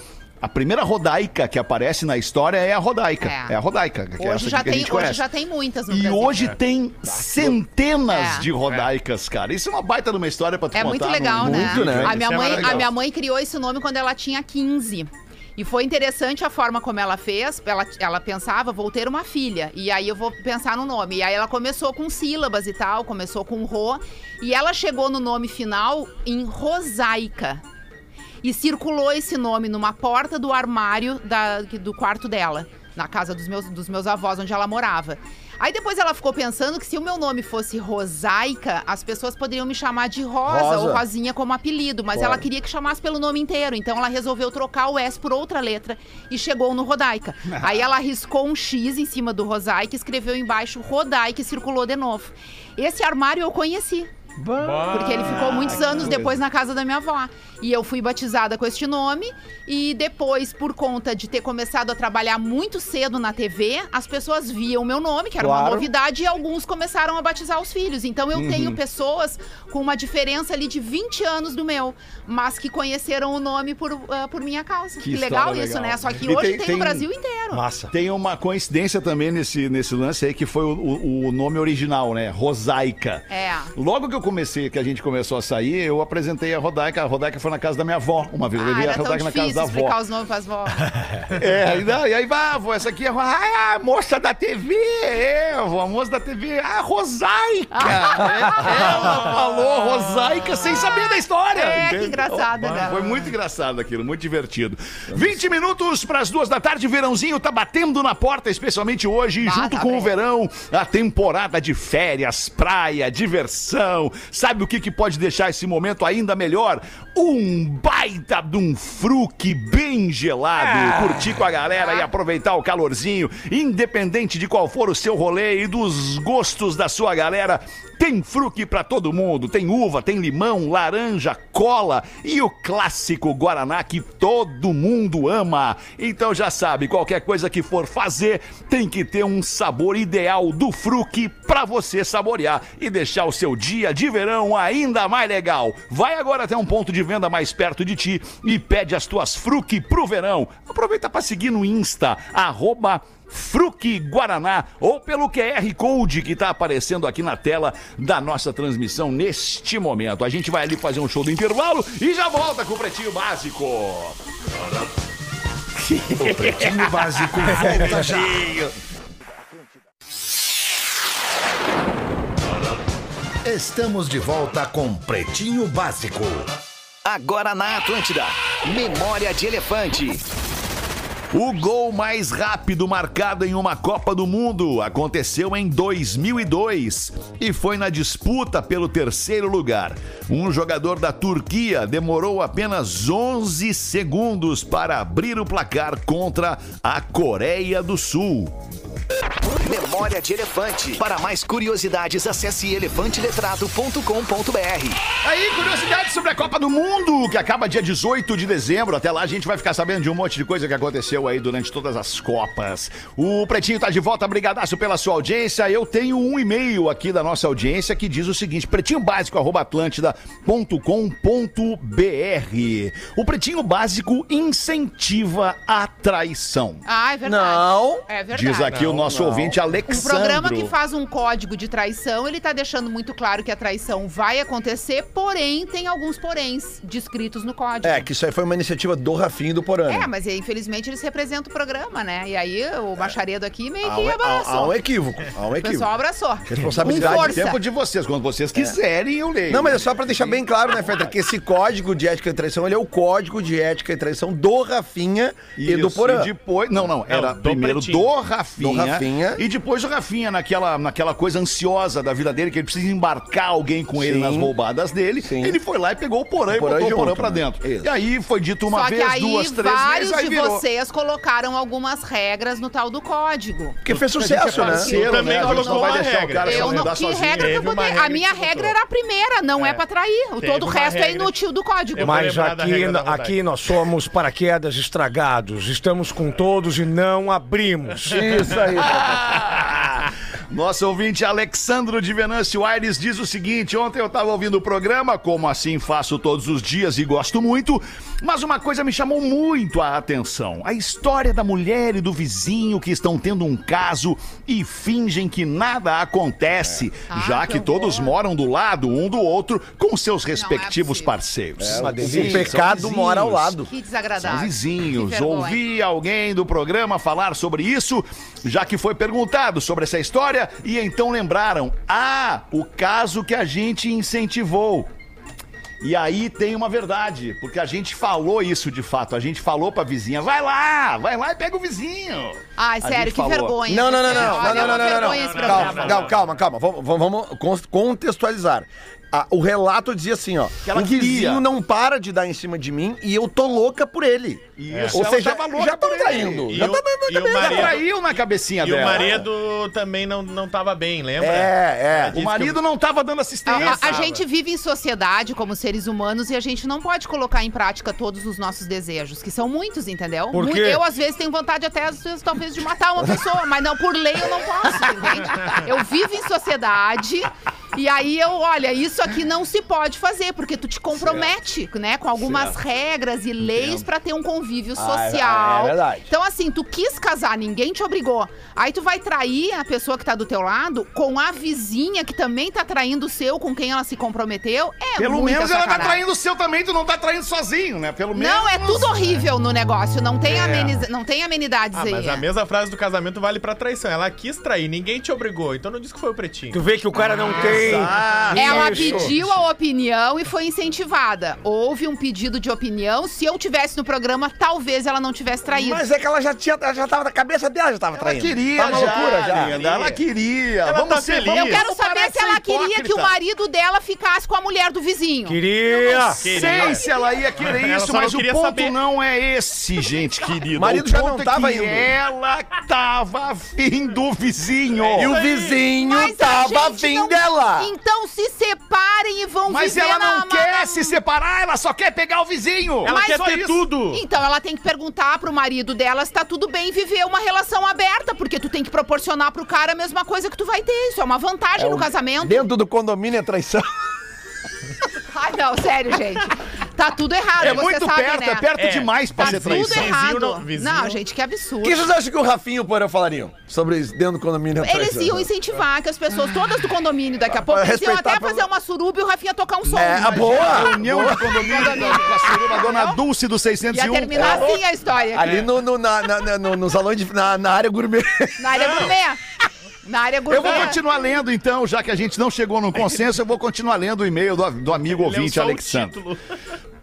A primeira rodaica que aparece na história é a rodaica. É, É. a rodaica. Que é essa Hoje já, aqui que a tem, gente hoje conhece. já tem muitas no E Brasil. hoje tem centenas É. de rodaicas, cara. Isso é uma baita de uma história pra tu É contar. muito num- legal, num né? vídeo, né? A, minha é mãe, a minha mãe criou esse nome quando ela tinha 15. E foi interessante a forma como ela fez. Ela, ela pensava, vou ter uma filha. E aí eu vou pensar no nome. E aí ela começou com sílabas e tal, começou com Rô. E ela chegou no nome final em Rosaica. E circulou esse nome numa porta do armário da- do quarto dela, na casa dos meus, dos meus avós, onde ela morava. Aí depois ela ficou pensando que se o meu nome fosse Rosaica, as pessoas poderiam me chamar de Rosa, Rosa. ou Rosinha como apelido, mas Claro. ela queria que chamasse pelo nome inteiro. Então ela resolveu trocar o S por outra letra e chegou no Rodaica. Aí ela riscou um X em cima do Rosaica, escreveu embaixo Rodaica e circulou de novo. Esse armário eu conheci. Porque ele ficou muitos anos depois na casa da minha avó. E eu fui batizada com este nome. E depois, por conta de ter começado a trabalhar muito cedo na TV, as pessoas viam o meu nome, que era uma Claro. novidade, e alguns começaram a batizar os filhos. Então eu tenho Uhum. pessoas com uma diferença ali de 20 anos do meu, mas que conheceram o nome por, ah, por minha causa. Que, legal história isso, legal. né? Só que E hoje tem- tem, tem- o Brasil inteiro. Massa. Tem uma coincidência também nesse, nesse lance aí, que foi o, o- o nome original, né? Rosaica. É. Logo que eu comecei, que a gente começou a sair, eu apresentei a Rodaica. A Rodaica foi na casa da minha avó. Uma vez eu Ah, levei a Rodaica na casa difícil da avó. explicar os nomes pras vós. É, e daí, aí vai, avó, essa aqui é a, ah, a moça da TV, é, avó, a moça da TV, a Rosaica. É, ela falou Rosaica sem saber da história. É, que engraçado, né? Foi muito engraçado aquilo, muito divertido. 20 minutos para as duas da tarde, verãozinho tá batendo na porta, especialmente hoje, Ah, junto tá com bem. o verão, a temporada de férias, praia, diversão. Sabe o que, que pode deixar esse momento ainda melhor? Um baita de um fruque bem gelado. Curtir com a galera e aproveitar o calorzinho, independente de qual for o seu rolê e dos gostos da sua galera. Tem fruque pra todo mundo, tem uva, tem limão, laranja, cola e o clássico Guaraná que todo mundo ama. Então já sabe, qualquer coisa que for fazer tem que ter um sabor ideal do fruque pra você saborear e deixar o seu dia de verão ainda mais legal. Vai agora até um ponto de venda mais perto de ti e pede as tuas fruque pro verão. Aproveita pra seguir no Insta, arroba Fruque Guaraná ou pelo QR Code que está aparecendo aqui na tela da nossa transmissão neste momento. A gente vai ali fazer um show do intervalo e já volta com o Pretinho Básico. Pretinho Básico volta já. Estamos de volta com Pretinho Básico. Agora na Atlântida. Memória de Elefante. O gol mais rápido marcado em uma Copa do Mundo aconteceu em 2002 e foi na disputa pelo terceiro lugar. Um jogador da Turquia demorou apenas 11 segundos para abrir o placar contra a Coreia do Sul. Memória de Elefante. Para mais curiosidades, acesse elefanteletrado.com.br. Aí, curiosidade sobre a Copa do Mundo, que acaba dia 18 de dezembro. Até lá a gente vai ficar sabendo de um monte de coisa que aconteceu aí durante todas as Copas. O Pretinho tá de volta, brigadaço pela sua audiência. Eu tenho um e-mail aqui da nossa audiência que diz o seguinte: pretinho básico O Pretinho Básico incentiva a traição. Ah, é verdade. Não. É verdade. Diz aqui o nosso ouvinte Um Alexandro. programa que faz um código de traição, ele tá deixando muito claro que a traição vai acontecer, porém tem alguns poréns descritos no código. É, que isso aí foi uma iniciativa do Rafinho e do Porã. É, mas infelizmente eles representam o programa, né? E aí o Macharedo aqui meio Há que um, abraçou. há um equívoco. Há um O pessoal equívoco. abraçou. Responsabilidade, força. Tempo de vocês, quando vocês quiserem, eu leio. Não, mas é só pra deixar bem claro, né, Fetra, que esse código de ética e traição, ele é o código de ética e traição do Rafinha e do Isso, Porã. E depois, não, não, era do primeiro Pretinho. do Rafinha, Do Rafinha. e E depois o Rafinha, naquela, naquela coisa ansiosa da vida dele, que ele precisa embarcar alguém com ele Sim. nas roubadas dele, Sim. ele foi lá e pegou o porã e O porã botou o porã junto, pra né? dentro. Isso. E aí foi dito uma Só vez, que aí duas, três vários vezes, aí de virou. vocês colocaram algumas regras no tal do código. Porque fez sucesso, né? Parceiro, também né? A gente colocou uma o regra. Eu não, que sozinho. regra que eu botei? A minha regra era a primeira, não é, pra trair. O todo o resto é inútil do código. Mas aqui, aqui nós somos paraquedas estragados. Estamos com todos e não abrimos. Isso aí aí, Nosso ouvinte Alexandro de Venâncio Aires diz o seguinte: ontem eu tava ouvindo o programa, como assim faço todos os dias e gosto muito, mas uma coisa me chamou muito a atenção: a história da mulher e do vizinho que estão tendo um caso e fingem que nada acontece, Ah, já que que todos moram do lado um do outro com seus respectivos possível. parceiros. É, o pecado São mora ao vizinhos. lado. Que São desagradável. vizinhos. Que vergonha. Ouvi alguém do programa falar sobre isso, já que foi perguntado sobre essa história, e então lembraram: ah, o caso que a gente incentivou. E aí tem uma verdade, porque a gente falou isso de fato. A gente falou pra vizinha: vai lá, vai lá e pega o vizinho. Ai, sério, que falou. vergonha. Não, não, não, não, não, Olha, não, é uma não, não, não, vergonha esse não. programa. Calma, calma, calma, calma. Vamos, vamos- vamos con- contextualizar. Ah, o relato dizia assim, ó. Que ela o vizinho queria. não para de dar em cima de mim e eu tô louca por ele. Isso, Ou ela seja, tava louca já por ele. traindo. E Já o- tá dando e o marido- traiu na cabecinha E dela. o marido também não, não tava bem, lembra? É, é. O marido não tava dando A, assistência. a- a gente vive em sociedade como seres humanos e a gente não pode colocar em prática todos os nossos desejos, que são muitos, entendeu? Por quê? Eu, às vezes, tenho vontade até, às vezes, talvez, de matar uma pessoa, mas não, por lei eu não posso, entende? Eu vivo em sociedade e aí eu, olha, isso aqui não se pode fazer, porque tu te compromete, né, com algumas regras e leis pra ter um convívio Ah, é- social. é verdade. Então, assim, tu quis casar, ninguém te obrigou. Aí tu vai trair a pessoa que tá do teu lado com a vizinha que também tá traindo o seu, com quem ela se comprometeu. É Pelo muita menos ela tá sacanagem. traindo o seu também, tu não tá traindo sozinho, né? Pelo menos. Não, é tudo horrível no negócio. Não tem, É. ameniza- não tem amenidades Ah, aí. mas a mesma frase do casamento vale pra traição. Ela quis trair, ninguém te obrigou, então não diz que foi o pretinho. Tu vê que o cara não tem. Ela Isso. pediu a opinião e foi incentivada. Houve um pedido de opinião. Se eu tivesse no programa, talvez ela não tivesse traído. Mas é que ela já tinha, já tava na cabeça dela, já tava Ela traindo. queria, Tá uma já, loucura já. linda, Ela queria. Ela vamos tá ser, feliz. Eu quero saber se ela queria que o marido dela ficasse com a mulher do vizinho. Queria. Sei se ela ia querer Ela isso, mas o queria ponto saber. não é esse, gente querida. O marido O já não é tava que indo. Ela tava afim do vizinho. E o vizinho Mas a tava afim dela. Então se separem e vão Mas viver ela na- não quer na- se separar, ela só quer pegar o vizinho. Ela Mas quer só ter isso. tudo. Então ela tem que perguntar pro marido dela se tá tudo bem viver uma relação aberta, porque tu tem que proporcionar pro cara a mesma coisa que tu vai ter. Isso é uma vantagem no casamento. Dentro do condomínio é traição. Ai, não, sério, gente. Tá tudo errado, É você muito sabe, perto, né? é perto É. demais pra Tá ser tudo traição. errado. não- vizinho Não, não- gente, que absurdo. O que vocês acham que o Rafinho e o Porã falariam sobre isso dentro do condomínio é Eles traição? iam incentivar que as pessoas todas do condomínio daqui a pouco eles iam respeitar até pra- fazer uma suruba e o Rafinha tocar um som. É, a Imagina. boa. União de condomínio da com a suruba, dona Dulce do Ia 601. terminar assim a história. Ali no, no, na, na, na- no, no salão de. Na, na área gourmet. Na área gourmet. Na área Eu gourmet. vou continuar lendo, então, já que a gente não chegou num consenso, eu vou continuar lendo o e-mail do, do amigo Leu ouvinte Alexandre.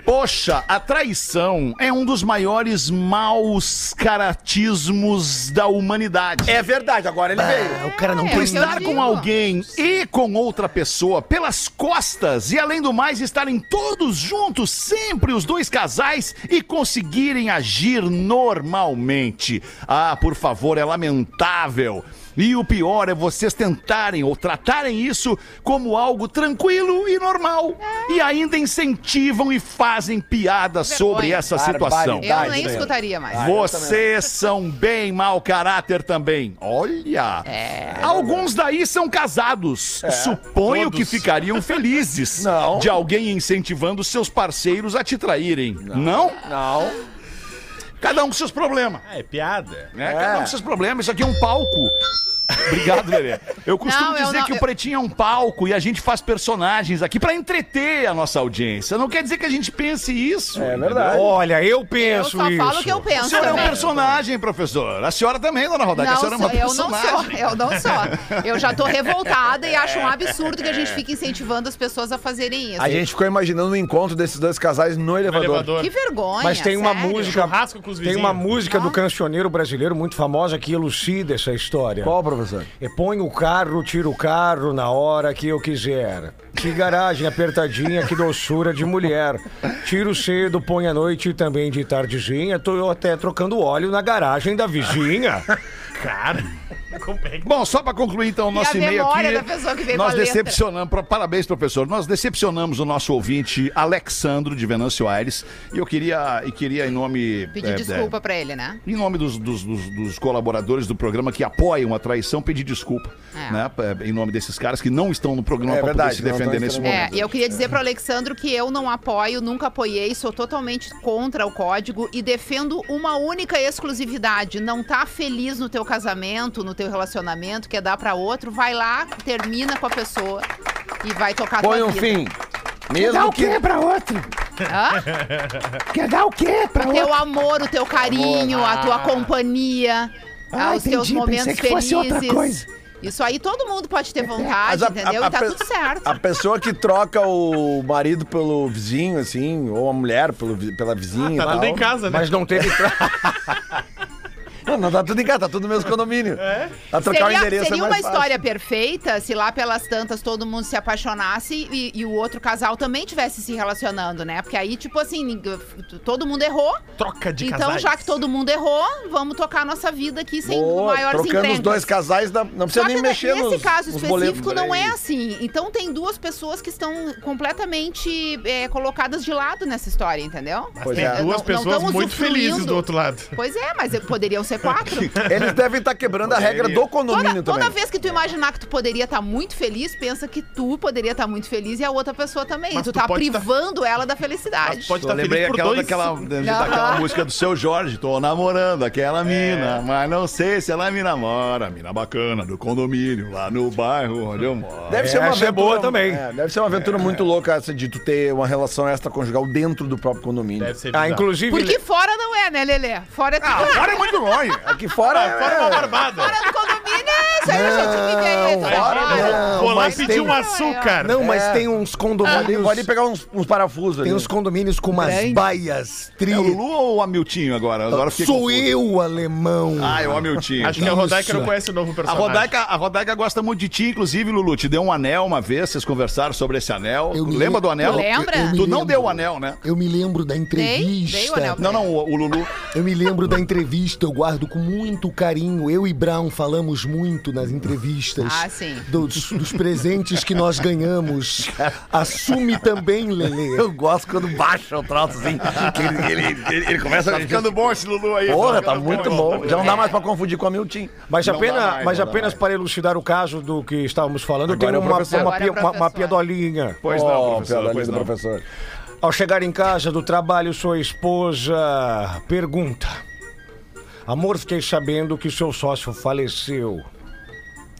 Poxa, a traição é um dos maiores maus caratismos da humanidade. É verdade, agora ele veio. O cara não É, tem. eu Estar com alguém e com outra pessoa pelas costas e, além do mais, estarem todos juntos, sempre os dois casais, e conseguirem agir normalmente. Ah, por favor, é lamentável. E o pior é vocês tentarem ou tratarem isso como algo tranquilo e normal. E ainda incentivam e fazem piada sobre essa situação. Eu nem escutaria mais. Vocês são bem mau caráter também. Olha! Alguns daí são casados. Suponho Todos. que ficariam felizes Não. de alguém incentivando seus parceiros a te traírem. Não? Não. Cada um com seus problemas. Ah, é piada. Né? Cada um com seus problemas. Isso aqui é um palco. Obrigado, Lelê. Eu costumo Não, eu dizer não- que o eu- Pretinho é um palco e a gente faz personagens aqui pra entreter a nossa audiência. Não quer dizer que a gente pense isso. É verdade. Olha, eu Eu penso só isso. falo o que eu A penso senhora é um também. personagem, professor. A senhora também, dona Rodaica. a Não, senhora é uma eu não personagem. sou, eu não sou. Eu já tô revoltada e acho um absurdo que a gente fique incentivando as pessoas a fazerem isso. A gente ficou imaginando o encontro desses dois casais no No elevador. elevador. Que vergonha, Mas tem uma sério. música. Churrasco com os Tem uma música do Ah. cancioneiro brasileiro muito famosa que elucida essa história. Qual, professor? Ponho o carro, tiro o carro na hora que eu quiser. Que garagem apertadinha, que doçura de mulher. Tiro cedo, põe à noite e também de tardezinha. Tô até trocando óleo na garagem da vizinha. Cara, como é que... Bom, só para concluir então o nosso e-mail aqui. da pessoa que veio nós decepcionamos, pro- parabéns professor, nós decepcionamos o nosso ouvinte Alexandro de Venâncio Aires e eu queria, e queria em nome... Pedir é, desculpa pra ele, né? Em nome dos, dos- dos- dos colaboradores do programa que apoiam a traição, pedir desculpa. É. Né? É, Em nome desses caras que não estão no programa É para poder se defender nesse entrando. É, momento. e eu queria dizer pro Alexandro que eu não apoio, nunca apoiei, sou totalmente contra o código e defendo uma única exclusividade. Não tá feliz no teu casamento, no teu relacionamento, quer dar pra outro, vai lá, termina com a pessoa e vai tocar a Põe tua um vida. fim. Mesmo que. pra outro? Hã? Quer dar o quê pra O teu amor, o teu carinho, a tua companhia, ah, os teus momentos felizes. Isso aí todo mundo pode ter vontade, Mas a- entendeu? a- e tá a pe- tudo certo. A pessoa que troca o marido pelo vizinho, assim, ou a mulher pelo, pela vizinha. Tá e tudo em casa, né? Mas não teve. Não, não tá tudo em casa, tá tudo no mesmo condomínio. Pra trocar o Seria, endereço seria é uma fácil. história perfeita se lá pelas tantas todo mundo se apaixonasse e, e o outro casal também tivesse se relacionando, né? Porque aí, tipo assim, todo mundo errou. Troca de então, casais. já que todo mundo errou, vamos tocar a nossa vida aqui sem Boa, maiores trocando encrencas. os dois casais, não precisa Só nem que mexer nesse nos, caso nos específico não é assim. Então tem duas pessoas que estão completamente é, colocadas de lado nessa história, entendeu? Pois Tem é. duas Não- não pessoas tão muito felizes do outro lado. Pois é, mas poderiam ser quatro. Eles devem estar quebrando a regra do condomínio Toda, toda também. vez que tu imaginar que tu poderia estar muito feliz, pensa que tu poderia estar muito feliz e a outra pessoa também. Mas tu, tu tá pode tá- privando ela da felicidade. Mas pode estar lembrei aquela, dois. daquela, daquela música do seu Jorge, tô namorando aquela mina, mas não sei se ela me namora. Mina bacana do condomínio, lá no bairro onde eu moro. Deve ser uma é aventura boa também. é, deve ser uma aventura muito louca essa de tu ter uma relação extraconjugal dentro do próprio condomínio. Deve ser Ah, inclusive. Porque fora não é, né, Lelê? Fora é tudo. Agora é muito longe. Aqui fora. Fora uma barbada. Fora do condomínio é isso aí, gente essa fora história. não. Vou lá mas pedir tem- um açúcar. Não, mas É. tem uns condomínios. vou ali pegar uns, uns parafusos ali. Tem uns condomínios com umas Grande. baias tri. É o Lulu ou o Amiltinho agora? Agora fiquei Sou confuso. eu, alemão. Ah, é o Amiltinho. Acho que a Rodaica Isso. não conhece o novo A personagem. Rodaica, a Rodaica gosta muito de ti, inclusive, Lulu. Te deu um anel uma vez, vocês conversaram sobre esse anel. Eu me Lembra lem- do anel? Tu lembra? Eu me Tu não lembro. deu o anel, né? Eu me lembro da Dei, entrevista. dei o anel. Não, não, o, o Lulu. Eu me lembro da entrevista, eu guardo com muito carinho. Eu e Brown falamos muito nas entrevistas. Ah, sim. Dos, dos presentes que nós ganhamos. Assume também, Lelê. Eu gosto quando baixa o troço assim. que ele, ele, ele, ele começa Tá ficando bom esse Lulu aí. Porra, tá ficando muito bom. Já não dá mais pra confundir com a Milton. Mas, Não apenas, mais, mas não apenas para elucidar o caso do que estávamos falando, eu Agora tenho é o uma, uma, é uma, uma. Pois não, Ó, professor, pois não. professor. Ao chegar em casa do trabalho, sua esposa pergunta: Amor, fiquei sabendo que seu sócio faleceu.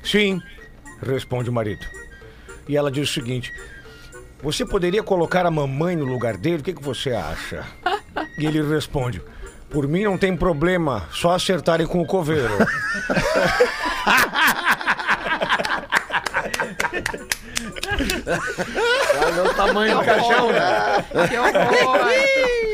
Sim, responde o marido. E ela diz o seguinte: Você poderia colocar a mamãe no lugar dele? O que, que você acha? E ele responde: Por mim não tem problema, só acertarem com o coveiro. Olha o tamanho do caixão, né? Que horror.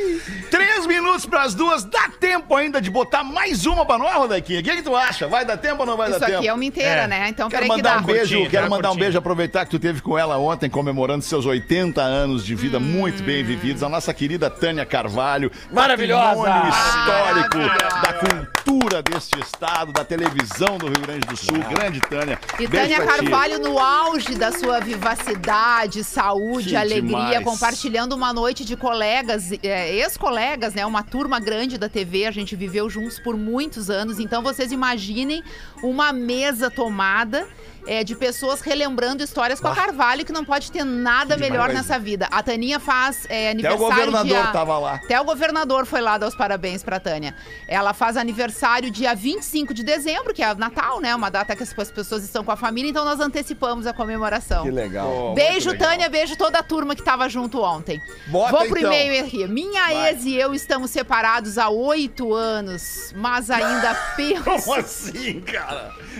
Minutos pras duas, dá tempo ainda de botar mais uma pra nós, Rodaquinha? O que, que tu acha? Vai dar tempo ou não vai Isso dar tempo? aqui é uma inteira, É. né? Então, Quero peraí que mandar dá. um beijo, Curtinho, quero tá mandar um beijo, aproveitar que tu teve com ela ontem, comemorando seus 80 anos de vida muito bem vividos. A nossa querida Tânia Carvalho. Maravilhosa! patrimônio histórico Maravilhosa! da cultura deste estado, da televisão do Rio Grande do Sul. Grande Tânia. E Beijo Tânia. Carvalho no auge da sua vivacidade, saúde, Que alegria, demais. compartilhando uma noite de colegas, é, ex-colegas, né? Uma turma grande da TV, a gente viveu juntos por muitos anos. Então vocês imaginem uma mesa tomada. é, de pessoas relembrando histórias com a Carvalho, que não pode ter nada melhor nessa vida. A Taninha faz é, Até o aniversário governador dia... tava lá. Até o governador foi lá dar os parabéns pra Tânia. Ela faz aniversário dia 25 de dezembro, que é Natal, né? Uma data que as as pessoas estão com a família, então nós antecipamos a comemoração. Que legal. Oh, Beijo, legal. Tânia, beijo toda a turma que tava junto ontem. Bota, Vou pro então. e-mail aqui. Minha Vai. ex e eu estamos separados há oito anos, mas ainda Como penso. assim, cara?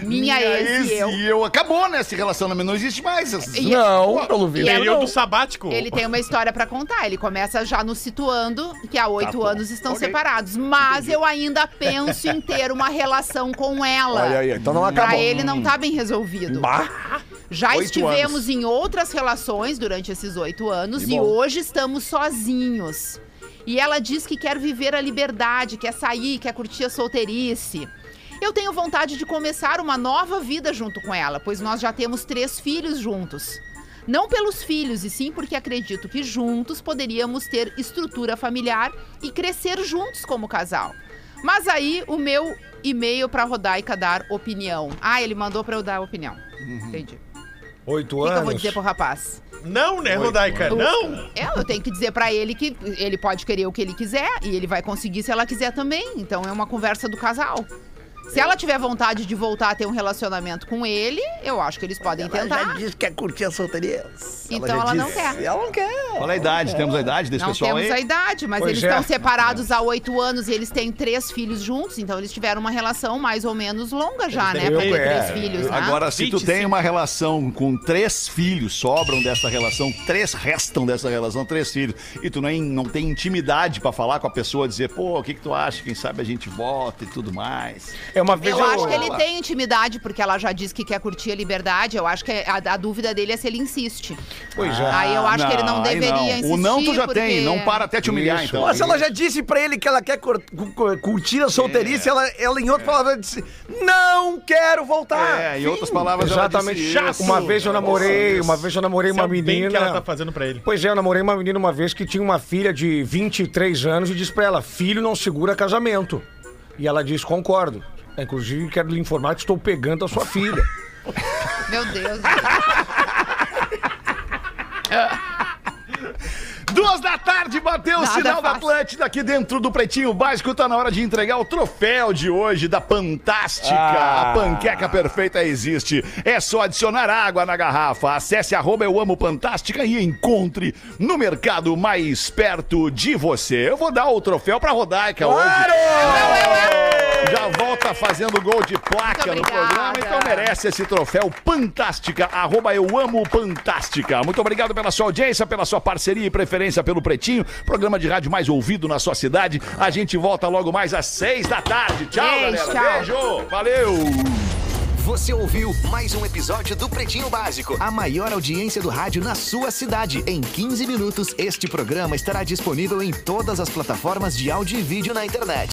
Minha ex e eu. e eu. Acabou, né? Esse relacionamento não existe mais. E- Não, pelo E visto. ela- Período sabático. Ele tem uma história pra contar. Ele começa já nos situando que há oito bom. anos estão Ok. separados. Mas eu ainda penso em ter uma relação com ela. Olha aí, então não acabou. Pra ele não tá bem resolvido. Bah. Já Oito estivemos anos. em outras relações durante esses oito anos e bom. hoje estamos sozinhos. E ela diz que quer viver a liberdade, quer sair, quer curtir a solteirice. Eu tenho vontade de começar uma nova vida junto com ela, pois nós já temos três filhos juntos. Não pelos filhos, e sim porque acredito que juntos poderíamos ter estrutura familiar e crescer juntos como casal. Mas aí o meu e-mail pra Rodaica dar opinião. Ah, ele mandou pra eu dar opinião. Entendi. Oito O que, que eu anos. vou dizer pro rapaz? Não, né, Rodaica? Não! É, eu tenho que dizer pra ele que ele pode querer o que ele quiser e ele vai conseguir se ela quiser também. Então é uma conversa do casal. Se ela tiver vontade de voltar a ter um relacionamento com ele, eu acho que eles podem tentar. disse que quer curtir a solteria. Então ela não quer. Ela não quer. Qual é a idade? Temos a idade desse Não pessoal temos aí? a idade, mas Pois eles é. estão separados há oito anos e eles têm três filhos juntos, então eles tiveram uma relação mais ou menos longa já, né? Pra ter ter, três é. filhos, né? Agora, se tu 25. tem uma relação com três filhos, sobram dessa relação, três restam dessa relação, três filhos, e tu nem, não tem intimidade pra falar com a pessoa, dizer, pô, o que que tu acha? Quem sabe a gente volta e tudo mais. É uma vez Eu acho que ele tem intimidade, porque ela já disse que quer curtir a liberdade. Eu acho que a, a dúvida dele é se ele insiste. Pois é. Aí eu acho que ele não deveria não. insistir. O não tu já porque- tem, não para até te humilhar, Isso. então. Mas ela já disse pra ele que ela quer cur- cu- curtir a solteirice, ela, ela em outras palavras disse: Não quero voltar. É, em outras palavras, ela Exatamente. disse isso. Uma vez eu namorei, uma vez eu namorei é uma menina. que ela tá fazendo pra ele. Pois é, eu namorei uma menina uma vez que tinha uma filha de 23 anos e disse pra ela: filho não segura casamento. E ela disse: concordo. Inclusive, quero lhe informar que estou pegando a sua filha. Meu Deus. Duas da tarde, bateu o Nada sinal da. Atlântida aqui dentro do Pretinho Básico. Tá na hora de entregar o troféu de hoje da Fantástica. Ah. A panqueca perfeita existe. É só adicionar água na garrafa. Acesse arroba eu amo Fantástica e encontre no mercado mais perto de você. Eu vou dar o troféu pra Rodaica hoje. Já volta fazendo gol de placa no programa, então merece esse troféu Fantástica, arroba eu amo Fantástica. Muito obrigado pela sua audiência, pela sua parceria e preferência pelo Pretinho, programa de rádio mais ouvido na sua cidade. A gente volta logo mais às seis da tarde. Tchau, Beijo, galera. tchau. Beijo. Valeu. Você ouviu mais um episódio do Pretinho Básico, a maior audiência do rádio na sua cidade. Em 15 minutos, este programa estará disponível em todas as plataformas de áudio e vídeo na internet.